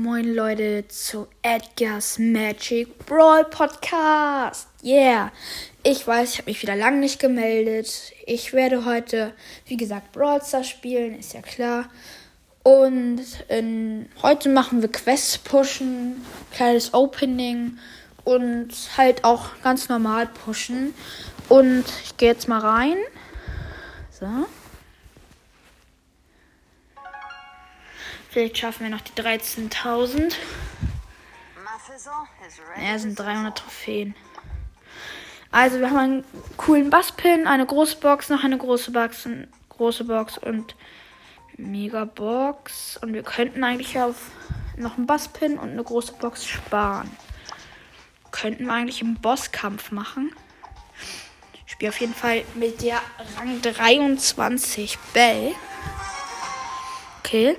Moin Leute zu Edgar's Magic Brawl Podcast. Yeah. Ich weiß, ich habe mich wieder lang nicht gemeldet. Ich werde heute, wie gesagt, Brawl Stars spielen, ist ja klar. Und in, heute machen wir Quests pushen, kleines Opening und halt auch ganz normal pushen. Und ich gehe jetzt mal rein. So. Vielleicht schaffen wir noch die 13.000. Ja, sind 300 Trophäen. Also, wir haben einen coolen Basspin, eine große Box, noch eine große Box, eine große Box und Mega Box. Und wir könnten eigentlich auf noch einen Basspin und eine große Box sparen. Könnten wir eigentlich im Bosskampf machen. Ich spiele auf jeden Fall mit der Rang 23 Bell. Okay.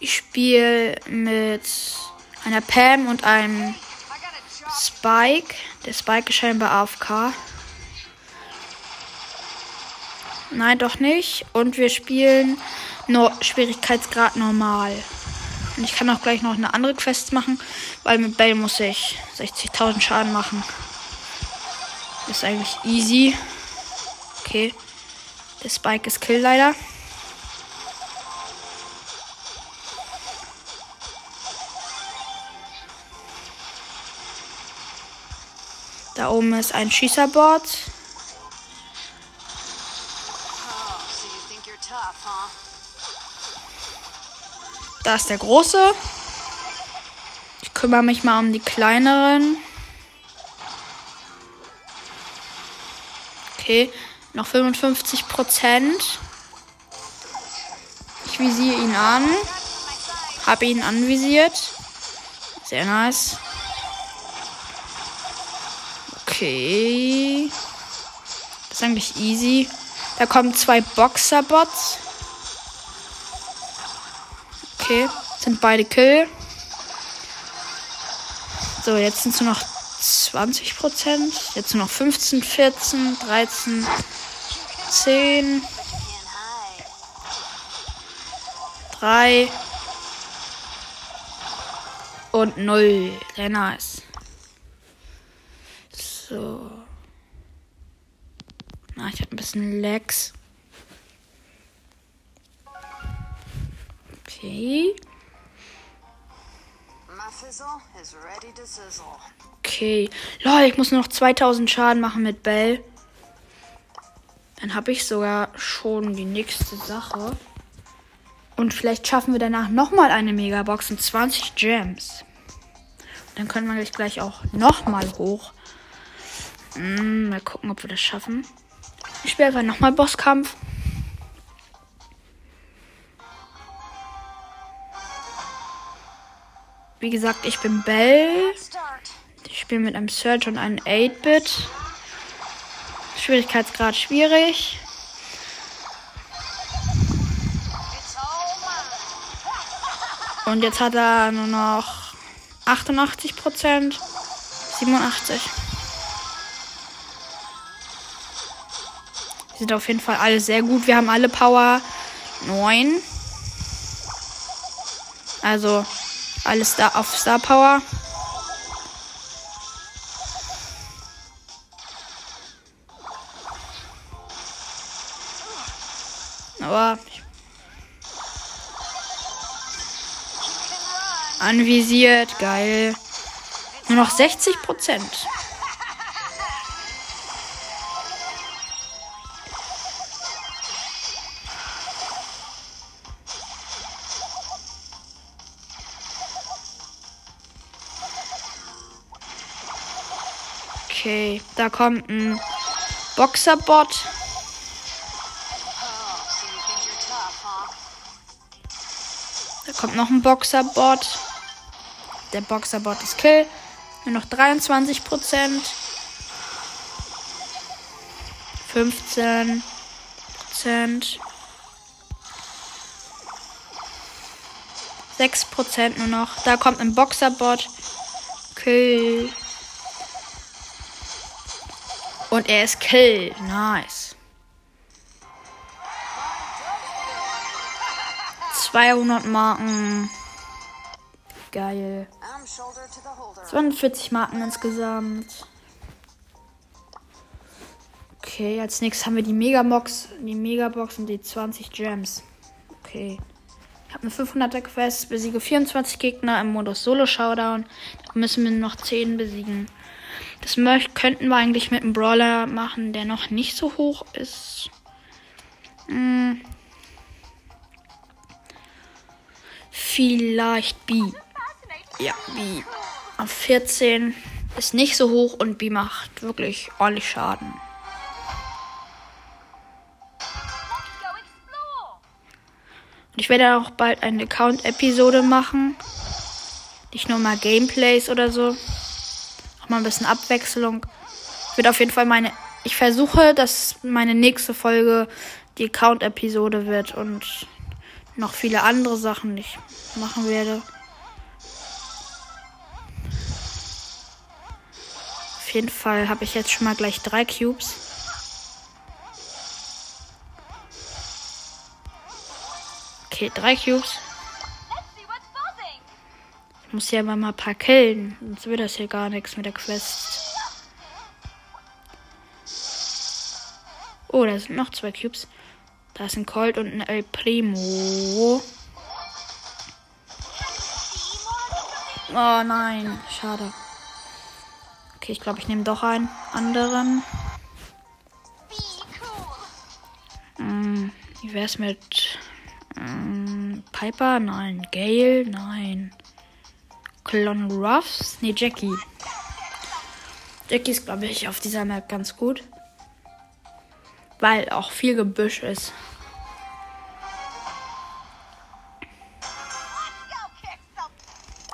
Ich spiele mit einer Pam und einem Spike. Der Spike ist scheinbar AFK. Nein, doch nicht. Und wir spielen no Schwierigkeitsgrad normal. Und ich kann auch gleich noch eine andere Quest machen, weil mit Bell muss ich 60.000 Schaden machen. Ist eigentlich easy. Okay. Der Spike ist Kill leider. Oben ist ein Schießerboard. Da ist der große. Ich kümmere mich mal um die kleineren. Okay, noch 55 Prozent. Ich visiere ihn an. Habe ihn anvisiert. Sehr nice. Okay. Das ist eigentlich easy. Da kommen zwei Boxerbots. Okay, sind beide Kill. So, jetzt sind es nur noch 20 Prozent. Jetzt nur noch 15, 14, 13, 10, 3 und 0. Sehr nice. So. Na, ich habe ein bisschen Lags. Okay. Okay. Lol, ich muss nur noch 2000 Schaden machen mit Bell. Dann habe ich sogar schon die nächste Sache. Und vielleicht schaffen wir danach nochmal eine Megabox und 20 Gems. Dann können wir gleich auch nochmal hoch. Hm, mal gucken, ob wir das schaffen. Ich spiele einfach nochmal Bosskampf. Wie gesagt, ich bin Bell. Ich spiele mit einem Search und einem 8-Bit. Schwierigkeitsgrad schwierig. Und jetzt hat er nur noch 88 Prozent. 87. Die sind auf jeden Fall alle sehr gut. Wir haben alle Power 9. Also alles da auf Star Power. Aber anvisiert, geil. Nur noch 60 Prozent. Da kommt ein Boxerbot. Da kommt noch ein Boxerbot. Der Boxerbot ist Kill. Nur noch 23 Prozent. 15 Prozent. 6 Prozent nur noch. Da kommt ein Boxerbot. Kill. Und er ist Kill. Nice. 200 Marken. Geil. 42 Marken insgesamt. Okay, als nächstes haben wir die Megabox, die Megabox und die 20 Gems. Okay. Ich habe eine 500er Quest, besiege 24 Gegner im Modus Solo Showdown. Da müssen wir noch 10 besiegen. Das könnten wir eigentlich mit einem Brawler machen, der noch nicht so hoch ist. Hm. Vielleicht B. Ja, B. Auf 14 ist nicht so hoch und B macht wirklich ordentlich Schaden. Und ich werde auch bald eine Account-Episode machen. Nicht nur mal Gameplays oder so. Auch mal ein bisschen Abwechslung. Wird auf jeden Fall meine. Ich versuche, dass meine nächste Folge die Account-Episode wird und noch viele andere Sachen, ich machen werde. Auf jeden Fall habe ich jetzt schon mal gleich drei Cubes. Okay, drei Cubes. Muss hier aber mal ein paar killen, sonst wird das hier gar nichts mit der Quest. Oh, da sind noch zwei Cubes. Da ist ein Colt und ein El Primo. Oh nein, schade. Okay, ich glaube, ich nehme doch einen anderen. Hm, wie wär's mit ähm, Piper? Nein. Gale? Nein. Clon Ruffs? Nee, Jackie. Jackie ist, glaube ich, auf dieser Map ganz gut. Weil auch viel Gebüsch ist.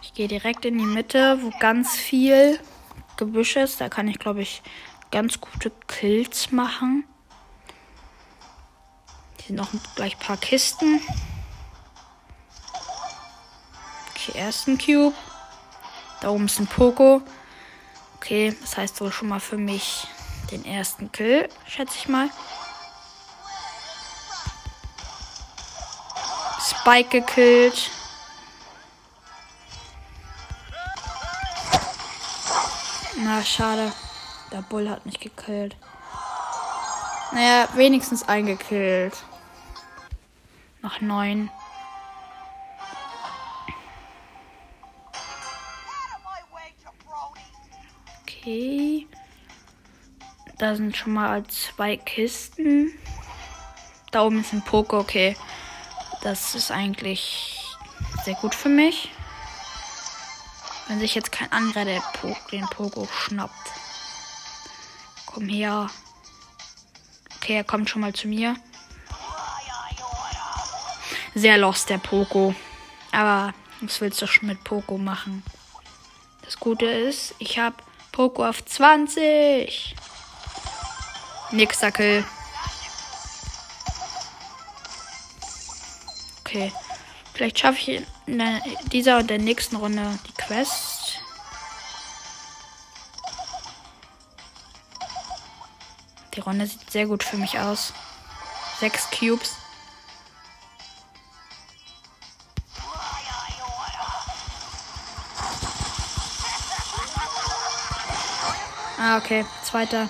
Ich gehe direkt in die Mitte, wo ganz viel Gebüsch ist. Da kann ich, glaube ich, ganz gute Kills machen sind noch gleich ein paar Kisten. Okay, ersten Cube. Da oben ist ein Poco. Okay, das heißt wohl schon mal für mich den ersten Kill, schätze ich mal. Spike gekillt. Na, schade. Der Bull hat mich gekillt. Naja, wenigstens eingekillt. Noch neun. Okay. Da sind schon mal zwei Kisten. Da oben ist ein Poco, okay. Das ist eigentlich sehr gut für mich. Wenn sich jetzt kein anderer der po den Poco schnappt. Komm her. Okay, er kommt schon mal zu mir sehr lost, der Poco. Aber was willst du schon mit Poco machen? Das Gute ist, ich habe Poco auf 20. Nächster Kill. Okay. Vielleicht schaffe ich in dieser und der nächsten Runde die Quest. Die Runde sieht sehr gut für mich aus. Sechs Cubes. Ah, okay. Zweiter.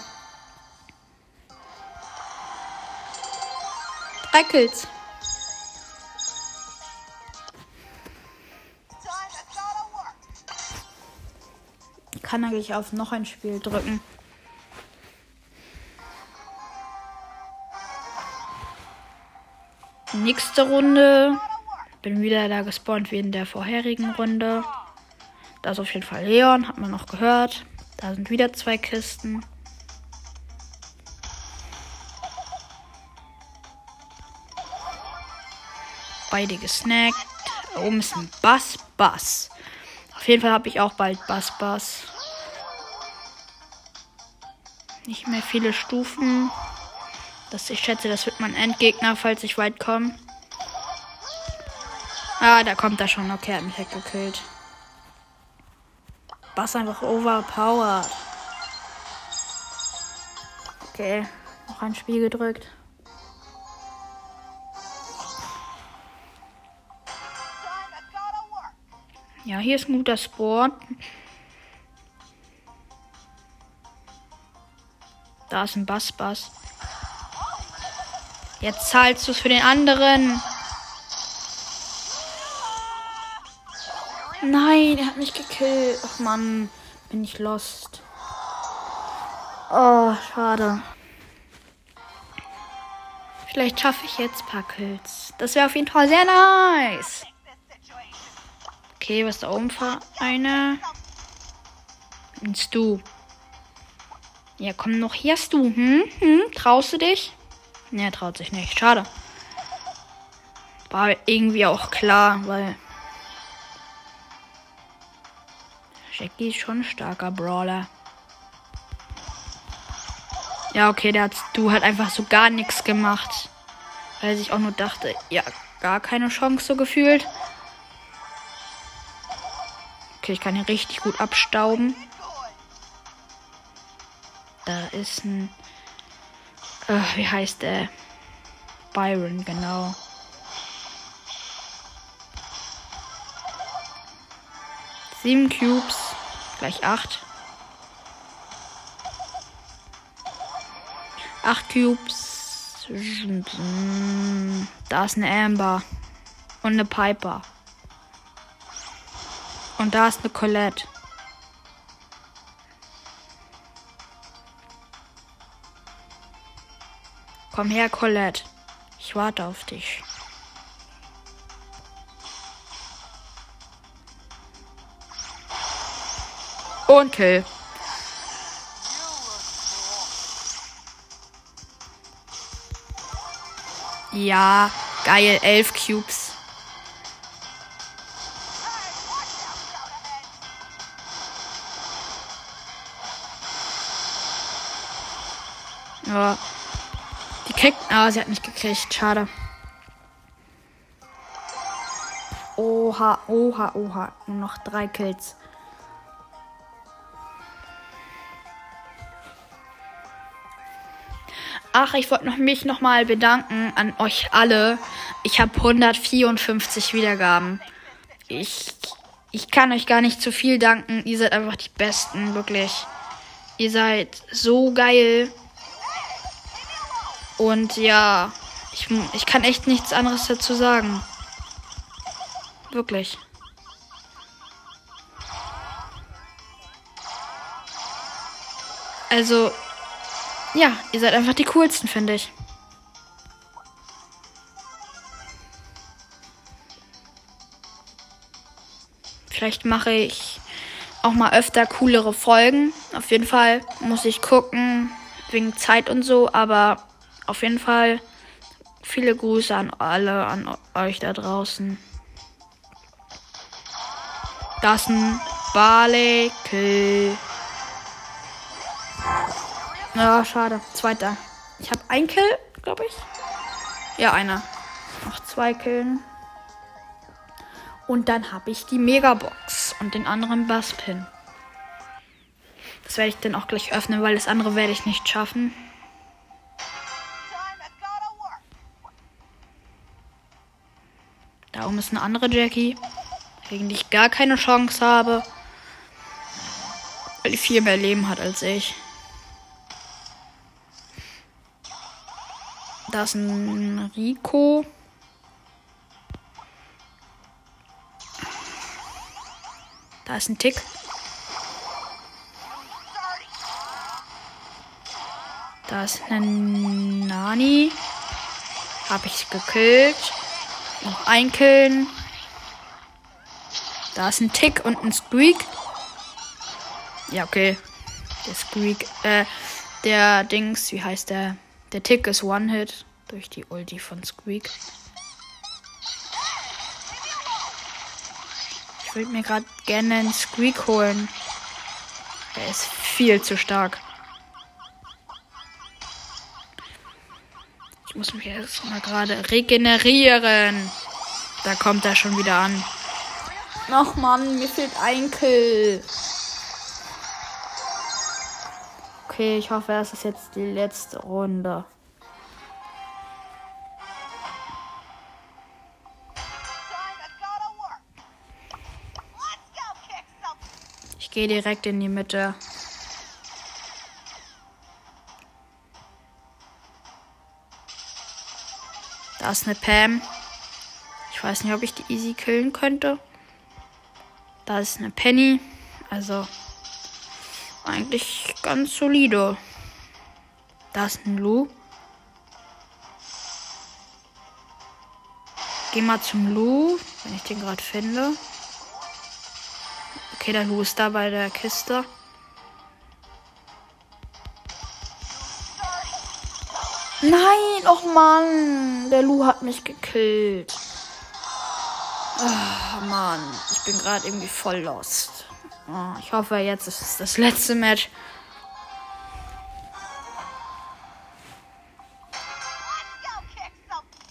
Drei Kills. Kann eigentlich auf noch ein Spiel drücken. Nächste Runde. Bin wieder da gespawnt wie in der vorherigen Runde. Da ist auf jeden Fall Leon, hat man noch gehört. Da sind wieder zwei Kisten. Beide gesnackt. Da oben ist ein Bass Bass. Auf jeden Fall habe ich auch bald Bass Bass. Nicht mehr viele Stufen. Das, ich schätze, das wird mein Endgegner, falls ich weit komme. Ah, da kommt er schon. Okay, er hat mich weggekillt. Bass einfach overpowered. Okay, noch ein Spiel gedrückt. Ja, hier ist ein guter Sport. Da ist ein Bass-Bass. Jetzt zahlst du es für den anderen. Nein, er hat mich gekillt. Ach Mann, bin ich lost. Oh, schade. Vielleicht schaffe ich jetzt Kills. Das wäre auf jeden Fall sehr nice. Okay, was da oben für eine? Ein Stu. Ja, komm noch hier, Stu. Hm? Hm? Traust du dich? Ne, traut sich nicht. Schade. War irgendwie auch klar, weil. Jackie ist schon ein starker Brawler. Ja, okay, der hat du hat einfach so gar nichts gemacht. Weil ich auch nur dachte, ja, gar keine Chance so gefühlt. Okay, ich kann hier richtig gut abstauben. Da ist ein. Äh, wie heißt der? Byron, genau. Sieben Cubes, gleich acht. Acht Cubes. Da ist eine Amber. Und eine Piper. Und da ist eine Colette. Komm her, Colette. Ich warte auf dich. Und Kill. Ja, geil, elf Cubes. Ja. Die kriegt. Ah, sie hat nicht gekriegt. Schade. Oha, oha, oha. Nur noch drei Kills. Ach, ich wollte mich nochmal bedanken an euch alle. Ich habe 154 Wiedergaben. Ich, ich kann euch gar nicht zu viel danken. Ihr seid einfach die Besten, wirklich. Ihr seid so geil. Und ja, ich, ich kann echt nichts anderes dazu sagen. Wirklich. Also, ja, ihr seid einfach die coolsten, finde ich. Vielleicht mache ich auch mal öfter coolere Folgen. Auf jeden Fall muss ich gucken, wegen Zeit und so. Aber auf jeden Fall viele Grüße an alle, an euch da draußen. Das ist ein Barley Kill. Ja, schade. Zweiter. Ich habe ein Kill, glaube ich. Ja, einer. Noch zwei Killen. Und dann habe ich die Megabox und den anderen Basspin. Das werde ich dann auch gleich öffnen, weil das andere werde ich nicht schaffen. Da oben ist eine andere Jackie, gegen die ich gar keine Chance habe. Weil die viel mehr Leben hat als ich. Da ist ein Rico. Da ist ein Tick. Da ist ein Nani. Hab ich gekillt. Noch ein Killen. Da ist ein Tick und ein Squeak. Ja, okay. Der Squeak, äh, der Dings, wie heißt der? Der Tick ist One-Hit durch die Ulti von Squeak. Ich würde mir gerade gerne einen Squeak holen. Er ist viel zu stark. Ich muss mich jetzt mal gerade regenerieren. Da kommt er schon wieder an. Ach man, mir fehlt ein Kill. Okay, ich hoffe, das ist jetzt die letzte Runde. Ich gehe direkt in die Mitte. Da ist eine Pam. Ich weiß nicht, ob ich die easy killen könnte. Da ist eine Penny. Also eigentlich ganz solide. Da ist ein Lu. Geh mal zum Lu, wenn ich den gerade finde. Okay, der Lu ist da bei der Kiste. Nein, och Mann. Der Lu hat mich gekillt. Oh, Mann, ich bin gerade irgendwie voll lost. Oh, ich hoffe, jetzt ist es das letzte Match.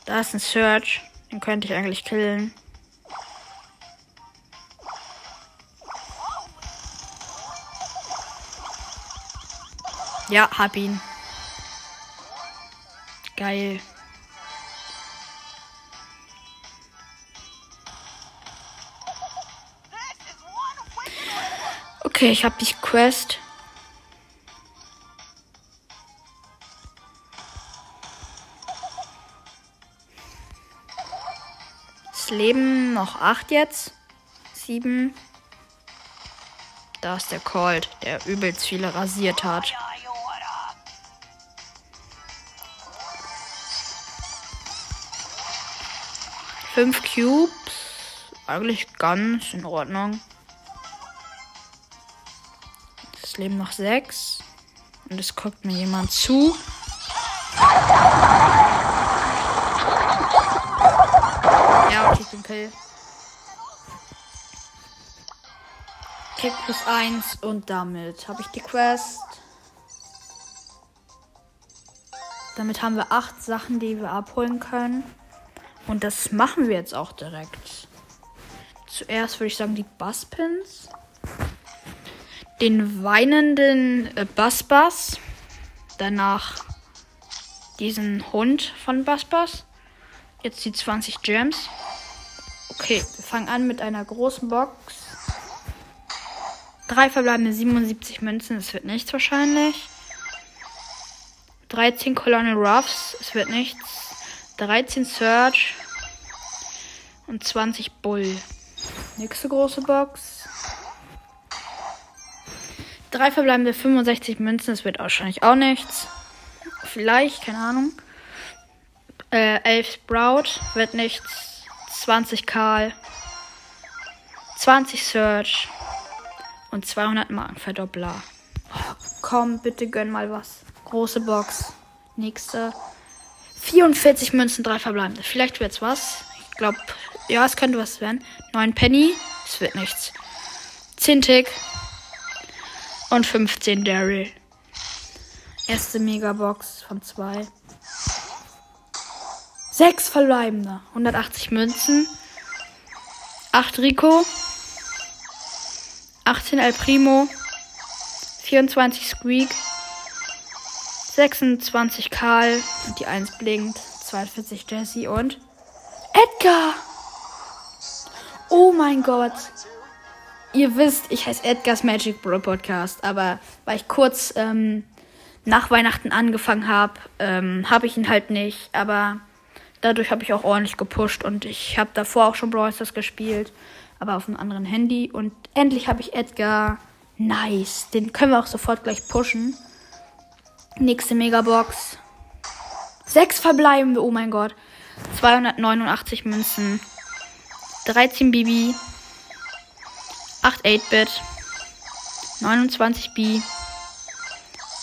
Da ist ein Search. Den könnte ich eigentlich killen. Ja, hab ihn. Geil. Okay, ich habe die Quest. Das Leben noch acht jetzt. Sieben. Da ist der Colt, der übelst viele rasiert hat. Fünf Cubes. Eigentlich ganz in Ordnung. Leben noch sechs. Und es guckt mir jemand zu. Ja, okay, ich bin Kill. Kick plus eins und damit habe ich die Quest. Damit haben wir acht Sachen, die wir abholen können. Und das machen wir jetzt auch direkt. Zuerst würde ich sagen die Busspins den weinenden äh, Basbas. Danach diesen Hund von Basbas. Jetzt die 20 Gems. Okay, wir fangen an mit einer großen Box. Drei verbleibende 77 Münzen, es wird nichts wahrscheinlich. 13 Colonel Ruffs, es wird nichts. 13 Search und 20 Bull. Nächste große Box. Drei verbleibende 65 Münzen, das wird wahrscheinlich auch nichts. Vielleicht, keine Ahnung. Äh, 11 Sprout wird nichts. 20 Karl. 20 Search. Und 200 Markenverdoppler. Komm, bitte gönn mal was. Große Box. Nächste. 44 Münzen, drei verbleibende. Vielleicht wird's was. Ich glaube, ja, es könnte was werden. 9 Penny. Es wird nichts. 10 Tick. Und 15 Daryl. Erste Megabox von zwei. Sechs verbleibende. 180 Münzen. 8 Rico. 18 El Primo. 24 Squeak. 26 Karl. Und die 1 blinkt. 42 Jesse und Edgar. Oh mein Gott ihr wisst, ich heiße Edgar's Magic Bro Podcast, aber weil ich kurz ähm, nach Weihnachten angefangen habe, ähm, habe ich ihn halt nicht. Aber dadurch habe ich auch ordentlich gepusht und ich habe davor auch schon Brawl Stars gespielt, aber auf einem anderen Handy. Und endlich habe ich Edgar. Nice. Den können wir auch sofort gleich pushen. Nächste Megabox. Sechs verbleibende, oh mein Gott. 289 Münzen. 13 Bibi. 8 8-Bit, 29 B,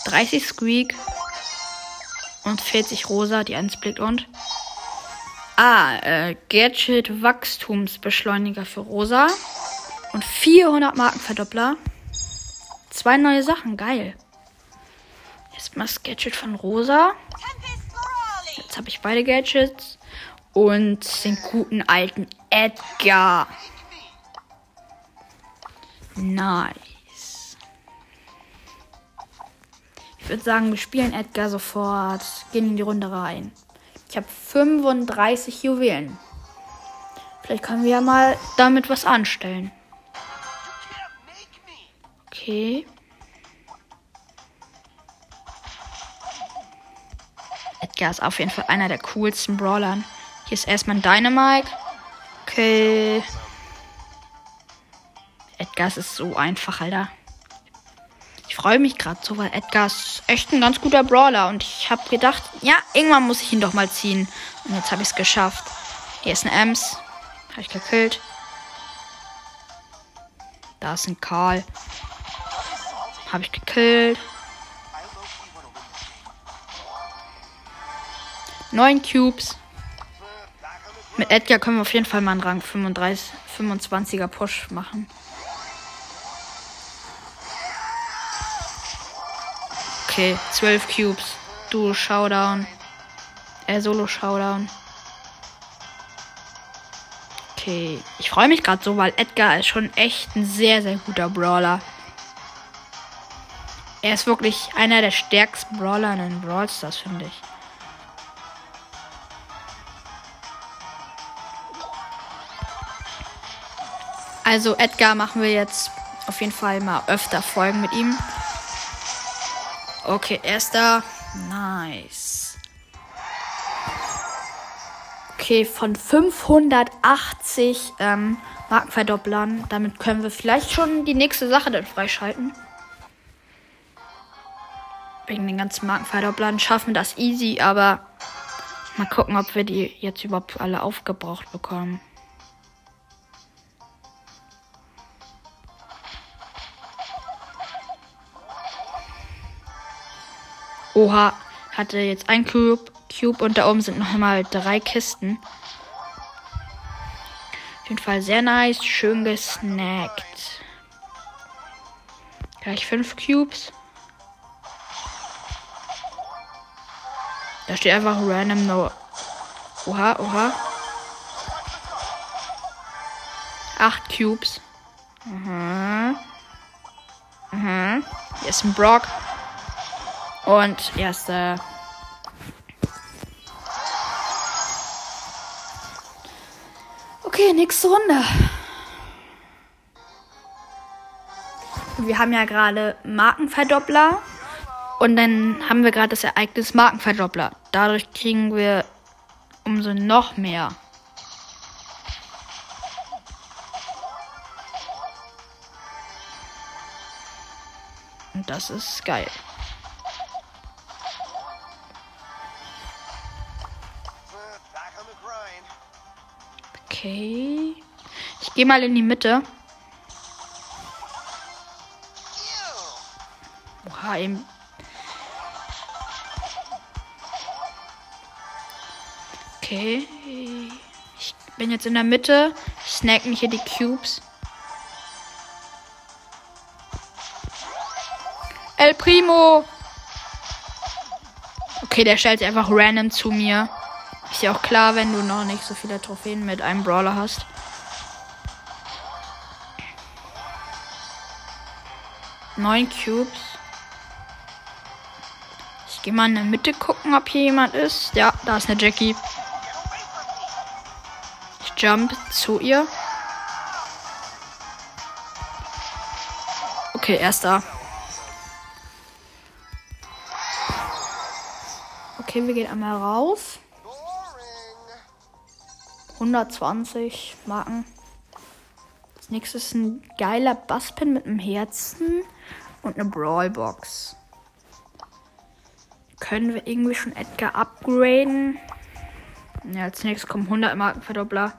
30 Squeak und 40 Rosa, die eins blickt und Ah, äh, Gadget Wachstumsbeschleuniger für Rosa und 400 Markenverdoppler. Zwei neue Sachen, geil. Jetzt mal das Gadget von Rosa. Jetzt habe ich beide Gadgets und den guten alten Edgar. Nice. Ich würde sagen, wir spielen Edgar sofort. Gehen in die Runde rein. Ich habe 35 Juwelen. Vielleicht können wir ja mal damit was anstellen. Okay. Edgar ist auf jeden Fall einer der coolsten Brawlern. Hier ist erstmal ein Dynamite. Okay. Edgar ist so einfach, Alter. Ich freue mich gerade so, weil Edgar ist echt ein ganz guter Brawler. Und ich habe gedacht, ja, irgendwann muss ich ihn doch mal ziehen. Und jetzt habe ich es geschafft. Hier ist ein Ems. Habe ich gekillt. Da ist ein Karl. Habe ich gekillt. Neun Cubes. Mit Edgar können wir auf jeden Fall mal einen Rang 35, 25er Push machen. Okay, 12 Cubes. Duo Showdown. Äh, Solo Showdown. Okay, ich freue mich gerade so, weil Edgar ist schon echt ein sehr, sehr guter Brawler. Er ist wirklich einer der stärksten Brawler in den Brawl Stars, finde ich. Also Edgar machen wir jetzt auf jeden Fall mal öfter Folgen mit ihm. Okay, erster. Nice. Okay, von 580 ähm, Markenverdopplern. Damit können wir vielleicht schon die nächste Sache dann freischalten. Wegen den ganzen Markenverdopplern schaffen das easy, aber mal gucken, ob wir die jetzt überhaupt alle aufgebraucht bekommen. Oha, hatte jetzt ein Cube, Cube und da oben sind noch mal drei Kisten. Auf jeden Fall sehr nice, schön gesnackt. Gleich fünf Cubes. Da steht einfach random no. Oha, oha. Acht Cubes. Mhm. Mhm. Hier ist ein Brock. Und erste. Okay, nächste Runde. Wir haben ja gerade Markenverdoppler. Und dann haben wir gerade das Ereignis Markenverdoppler. Dadurch kriegen wir umso noch mehr. Und das ist geil. Okay. Ich gehe mal in die Mitte. Oha, eben. Okay. Ich bin jetzt in der Mitte. Ich snack mich hier die Cubes. El Primo. Okay, der stellt sich einfach random zu mir. Ist ja auch klar, wenn du noch nicht so viele Trophäen mit einem Brawler hast. Neun Cubes. Ich gehe mal in der Mitte gucken, ob hier jemand ist. Ja, da ist eine Jackie. Ich jump zu ihr. Okay, erster. Okay, wir gehen einmal raus. 120 Marken. Das nächste ist ein geiler Basspin mit einem Herzen und eine Brawlbox. Können wir irgendwie schon Edgar upgraden? Ja, als nächstes kommen 100 Markenverdoppler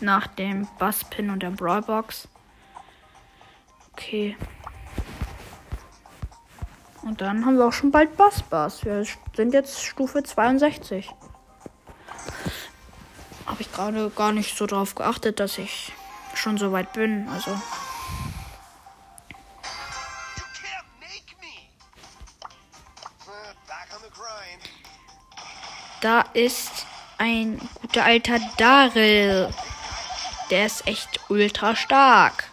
nach dem Basspin und der Brawlbox. Okay. Und dann haben wir auch schon bald Bassbass. Wir sind jetzt Stufe 62 habe ich gerade gar nicht so drauf geachtet, dass ich schon so weit bin. Also. Da ist ein guter alter Daryl. Der ist echt ultra stark.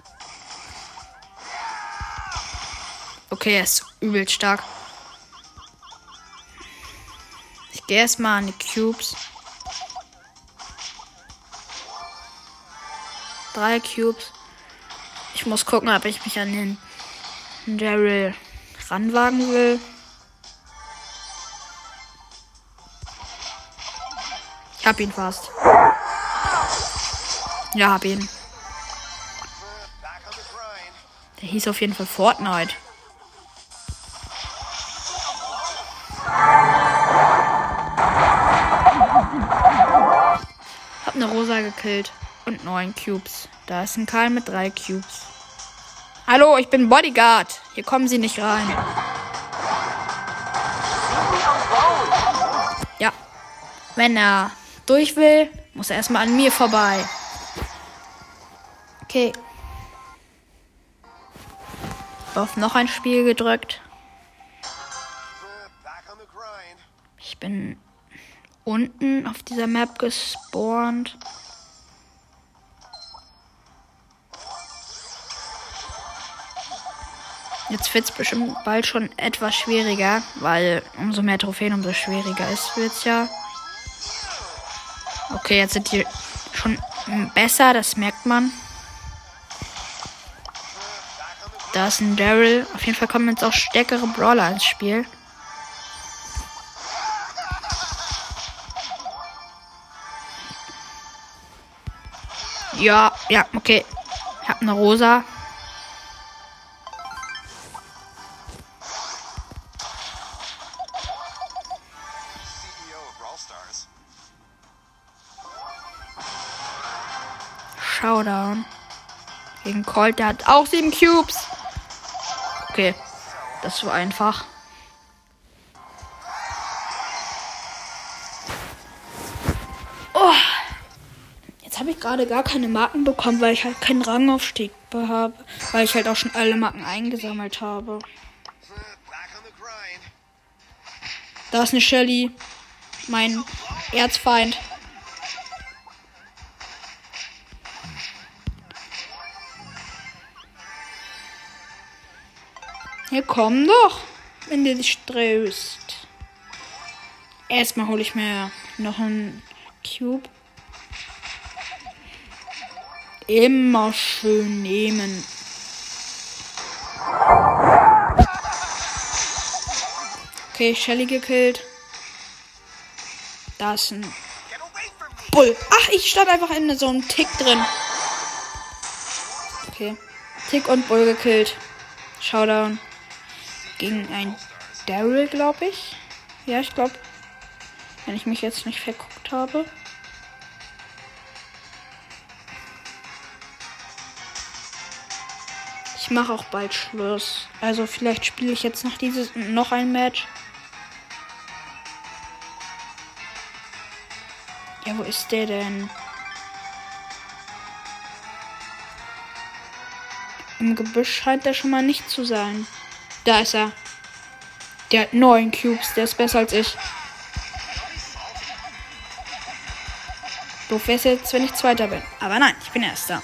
Okay, er ist übel stark. Ich gehe erstmal an die Cubes. Drei Cubes. Ich muss gucken, ob ich mich an den Daryl ranwagen will. Ich hab ihn fast. Ja, hab ihn. Der hieß auf jeden Fall Fortnite. Hab eine Rosa gekillt. Und neun Cubes. Da ist ein Karl mit drei Cubes. Hallo, ich bin Bodyguard. Hier kommen Sie nicht rein. Ja. Wenn er durch will, muss er erstmal an mir vorbei. Okay. Auf noch ein Spiel gedrückt. Ich bin unten auf dieser Map gespawnt. Jetzt wird es bestimmt bald schon etwas schwieriger, weil umso mehr Trophäen, umso schwieriger ist es ja. Okay, jetzt sind die schon besser, das merkt man. Da ist ein Daryl. Auf jeden Fall kommen jetzt auch stärkere Brawler ins Spiel. Ja, ja, okay. Ich hab eine Rosa. Colt, der hat auch sieben Cubes. Okay, das war einfach. Oh. Jetzt habe ich gerade gar keine Marken bekommen, weil ich halt keinen Rangaufstieg habe. Weil ich halt auch schon alle Marken eingesammelt habe. Da ist eine Shelly. Mein Erzfeind. Hier komm doch, wenn du dich drehst. Erstmal hole ich mir noch einen Cube. Immer schön nehmen. Okay, Shelly gekillt. Da ist ein Bull. Ach, ich stand einfach in so einem Tick drin. Okay. Tick und Bull gekillt. Showdown gegen ein Daryl, glaube ich. Ja, ich glaube, wenn ich mich jetzt nicht verguckt habe. Ich mache auch bald Schluss. Also vielleicht spiele ich jetzt noch dieses noch ein Match. Ja, wo ist der denn? Im Gebüsch scheint er schon mal nicht zu sein. Da ist er. Der hat neun Cubes. Der ist besser als ich. Doof wäre es jetzt, wenn ich Zweiter bin. Aber nein, ich bin Erster.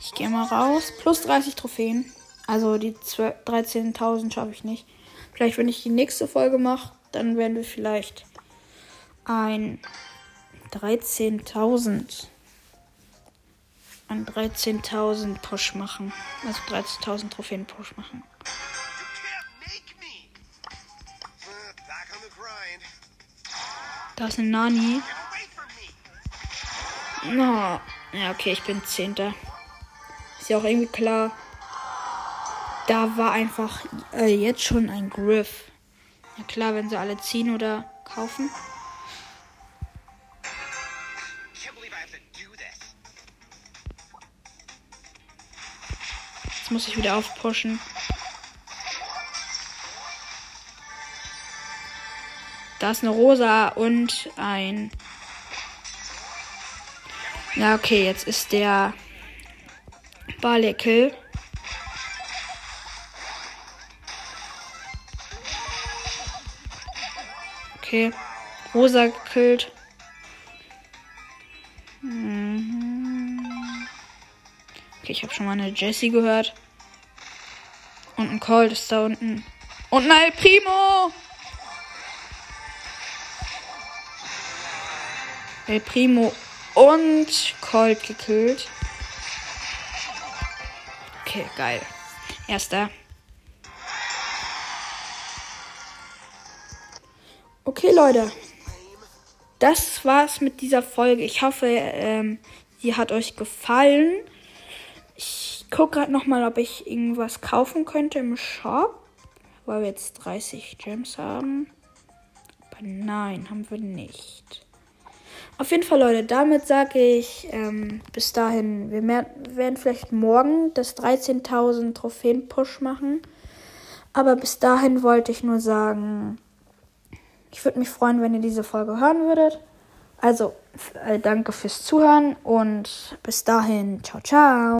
Ich gehe mal raus. Plus 30 Trophäen. Also die 13.000 schaffe ich nicht. Vielleicht, wenn ich die nächste Folge mache, dann werden wir vielleicht ein 13.000 einen 13.000 Push machen. Also 13.000 Trophäen Push machen. Da ist ein Nani. No. Ja, okay, ich bin Zehnter. Ist ja auch irgendwie klar. Da war einfach äh, jetzt schon ein Griff. Ja klar, wenn sie alle ziehen oder kaufen. Muss ich wieder aufpushen. Da ist eine Rosa und ein. Ja, okay, jetzt ist der Barley Okay. Rosa gekillt. Ich habe schon mal eine Jessie gehört. Und ein Colt ist da unten. Und ein El Primo! El Primo und Colt gekillt. Okay, geil. Erster. Okay, Leute. Das war's mit dieser Folge. Ich hoffe, ähm, die hat euch gefallen. Ich gucke gerade nochmal, ob ich irgendwas kaufen könnte im Shop. Weil wir jetzt 30 Gems haben. Aber nein, haben wir nicht. Auf jeden Fall, Leute, damit sage ich ähm, bis dahin, wir werden vielleicht morgen das 13.000 Trophäen-Push machen. Aber bis dahin wollte ich nur sagen, ich würde mich freuen, wenn ihr diese Folge hören würdet. Also, äh, danke fürs Zuhören und bis dahin, ciao, ciao.